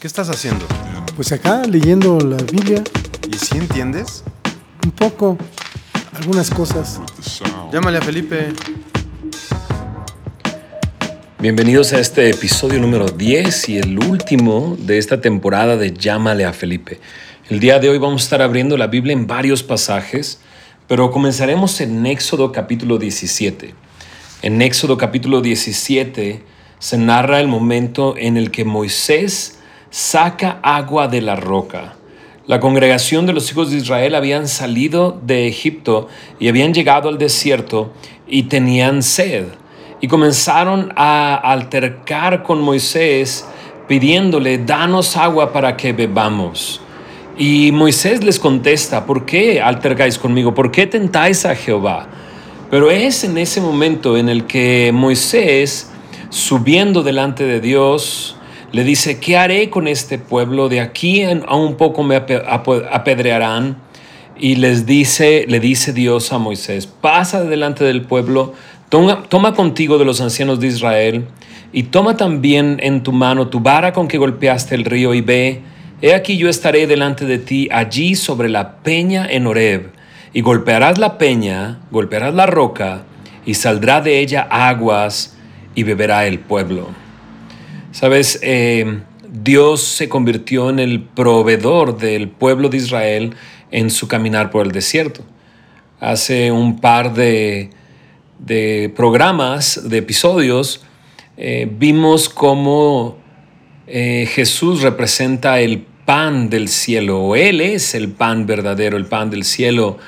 ¿Qué estás haciendo? Pues acá leyendo la Biblia, ¿Y si entiendes? un poco, algunas cosas. Llámale a Felipe. Bienvenidos a este episodio número 10 y el último de esta temporada de Llámale a Felipe. El día de hoy vamos a estar abriendo la Biblia en varios pasajes, pero comenzaremos en Éxodo capítulo 17. En Éxodo capítulo 17 se narra el momento en el que Moisés saca agua de la roca. La congregación de los hijos de Israel habían salido de Egipto y habían llegado al desierto y tenían sed. Y comenzaron a altercar con Moisés pidiéndole, danos agua para que bebamos. Y Moisés les contesta, ¿por qué altercáis conmigo? ¿Por qué tentáis a Jehová? Pero es en ese momento en el que Moisés, subiendo delante de Dios, le dice, ¿qué haré con este pueblo? De aquí a un poco me apedrearán. Y les dice, le dice Dios a Moisés, pasa delante del pueblo, toma, toma contigo de los ancianos de Israel, y toma también en tu mano tu vara con que golpeaste el río, y ve, he aquí yo estaré delante de ti allí sobre la peña en Horeb, y golpearás la peña, golpearás la roca, y saldrá de ella aguas, y beberá el pueblo. Sabes, eh, Dios se convirtió en el proveedor del pueblo de Israel en su caminar por el desierto. Hace un par de, programas, de episodios, eh, vimos cómo eh, Jesús representa el pan del cielo, o Él es el pan verdadero, el pan del cielo,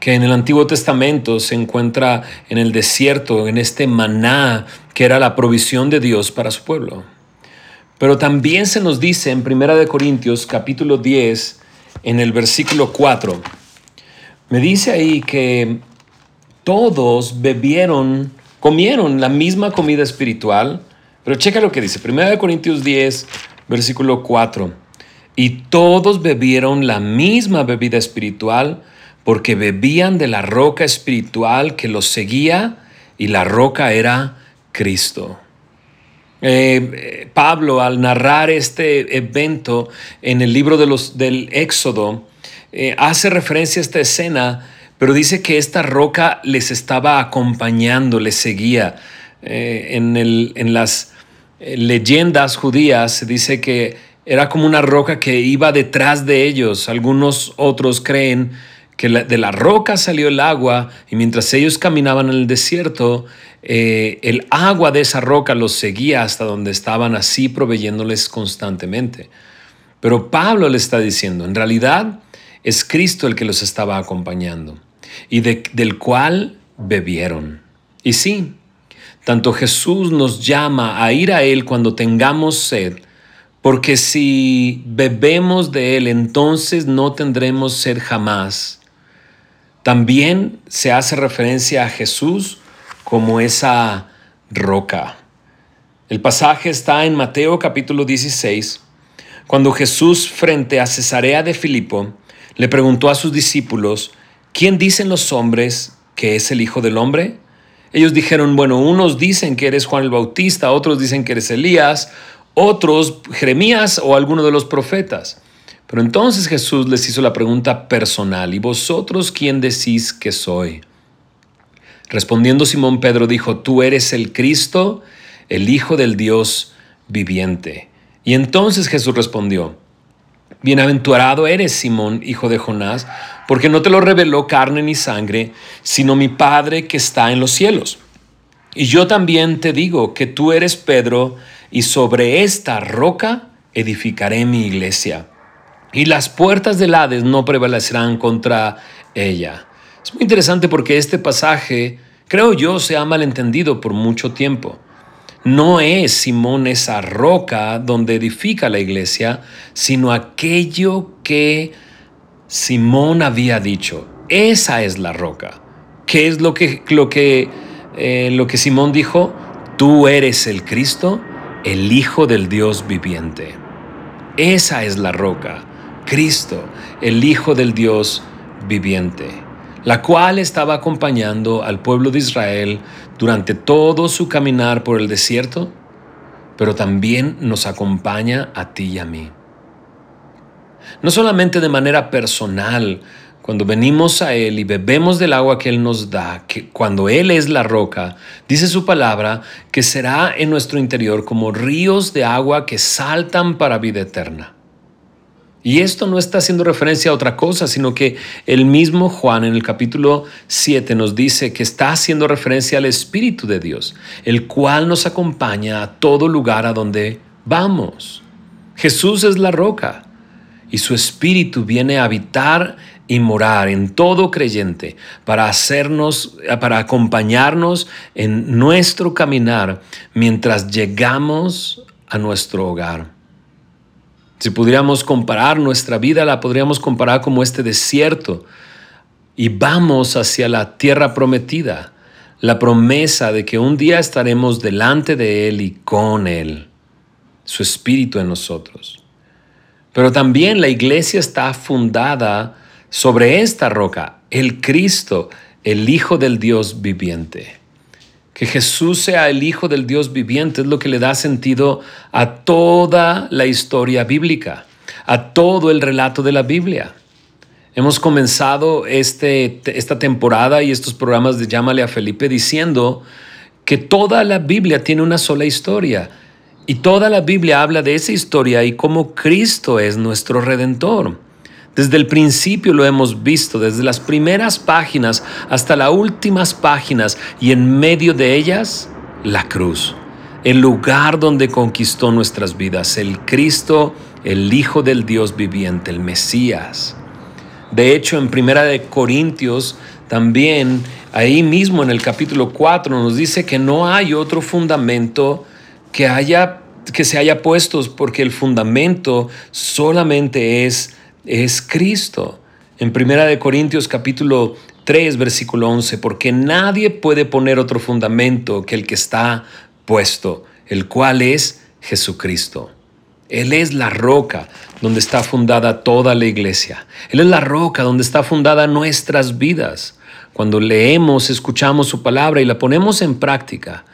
que en el Antiguo Testamento se encuentra en el desierto, en este maná que era la provisión de Dios para su pueblo. Pero también se nos dice en 1 Corintios capítulo 10, en el versículo 4, me dice ahí que todos bebieron, comieron la misma comida espiritual, pero checa lo que dice, 1 Corintios 10, versículo 4, y todos bebieron la misma bebida espiritual, porque bebían de la roca espiritual que los seguía, y la roca era Cristo. Eh, Pablo, al narrar este evento en el libro de los, del Éxodo, eh, hace referencia a esta escena, pero dice que esta roca les estaba acompañando, les seguía. Eh, en, el, en, las leyendas judías se dice que era como una roca que iba detrás de ellos. Algunos otros creen que de la roca salió el agua y mientras ellos caminaban en el desierto, eh, el agua de esa roca los seguía hasta donde estaban así proveyéndoles constantemente. Pero Pablo le está diciendo, en realidad es Cristo el que los estaba acompañando y del cual bebieron. Y sí, tanto Jesús nos llama a ir a Él cuando tengamos sed, porque si bebemos de Él, entonces no tendremos sed jamás también se hace referencia a Jesús como esa roca. El pasaje está en Mateo capítulo 16, cuando Jesús frente a Cesarea de Filipo le preguntó a sus discípulos, ¿quién dicen los hombres que es el Hijo del Hombre? Ellos dijeron, bueno, unos dicen que eres Juan el Bautista, otros dicen que eres Elías, otros Jeremías o alguno de los profetas. Pero entonces Jesús les hizo la pregunta personal, ¿y vosotros quién decís que soy? Respondiendo Simón Pedro dijo, tú eres el Cristo, el Hijo del Dios viviente. Y entonces Jesús respondió, Bienaventurado eres, Simón, hijo de Jonás, porque no te lo reveló carne ni sangre, sino mi Padre que está en los cielos. Y yo también te digo que tú eres Pedro, y sobre esta roca edificaré mi iglesia y las puertas del Hades no prevalecerán contra ella. Es muy interesante porque este pasaje, creo yo, se ha malentendido por mucho tiempo. No es Simón esa roca donde edifica la iglesia, sino aquello que Simón había dicho. Esa es la roca. ¿Qué es lo que, lo que, eh, lo que Simón dijo? Tú eres el Cristo, el Hijo del Dios viviente. Esa es la roca. Cristo, el Hijo del Dios viviente, la cual estaba acompañando al pueblo de Israel durante todo su caminar por el desierto, pero también nos acompaña a ti y a mí. No solamente de manera personal, cuando venimos a Él y bebemos del agua que Él nos da, que cuando Él es la roca, dice su palabra que será en nuestro interior como ríos de agua que saltan para vida eterna. Y esto no está haciendo referencia a otra cosa, sino que el mismo Juan en el capítulo 7 nos dice que está haciendo referencia al Espíritu de Dios, el cual nos acompaña a todo lugar a donde vamos. Jesús es la roca y su Espíritu viene a habitar y morar en todo creyente para hacernos, para acompañarnos en nuestro caminar mientras llegamos a nuestro hogar. Si pudiéramos comparar nuestra vida, la podríamos comparar como este desierto y vamos hacia la tierra prometida, la promesa de que un día estaremos delante de Él y con Él, su espíritu en nosotros. Pero también la iglesia está fundada sobre esta roca, el Cristo, el Hijo del Dios viviente. Que Jesús sea el Hijo del Dios viviente es lo que le da sentido a toda la historia bíblica, a todo el relato de la Biblia. Hemos comenzado este, esta temporada y estos programas de Llámale a Felipe diciendo que toda la Biblia tiene una sola historia y toda la Biblia habla de esa historia y cómo Cristo es nuestro redentor. Desde el principio lo hemos visto, desde las primeras páginas hasta las últimas páginas y en medio de ellas, la cruz, el lugar donde conquistó nuestras vidas, el Cristo, el Hijo del Dios viviente, el Mesías. De hecho, en Primera de Corintios, también ahí mismo en el capítulo 4 nos dice que no hay otro fundamento que haya que se haya puesto porque el fundamento solamente es es Cristo. En Primera de Corintios capítulo 3 versículo 11, porque nadie puede poner otro fundamento que el que está puesto, el cual es Jesucristo. Él es la roca donde está fundada toda la iglesia. Él es la roca donde está fundada nuestras vidas. Cuando leemos, escuchamos su palabra y la ponemos en práctica,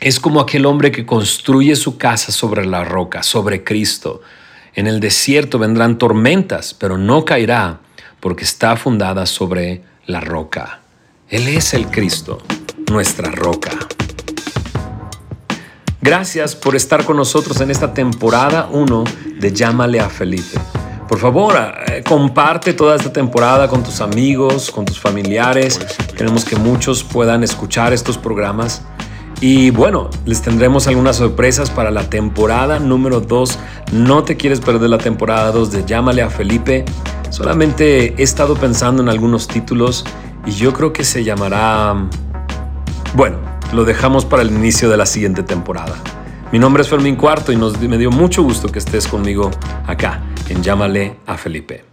es como aquel hombre que construye su casa sobre la roca, sobre Cristo. En el desierto vendrán tormentas, pero no caerá porque está fundada sobre la roca. Él es el Cristo, nuestra roca. Gracias por estar con nosotros en esta temporada 1 de Llámale a Felipe. Por favor, eh, comparte toda esta temporada con tus amigos, con tus familiares. Queremos que muchos puedan escuchar estos programas. Y bueno, les tendremos algunas sorpresas para la temporada número 2. No te quieres perder la temporada 2 de Llámale a Felipe. Solamente he estado pensando en algunos títulos y yo creo que se llamará... Bueno, lo dejamos para el inicio de la siguiente temporada. Mi nombre es Fermín Cuarto y nos, me dio mucho gusto que estés conmigo acá en Llámale a Felipe.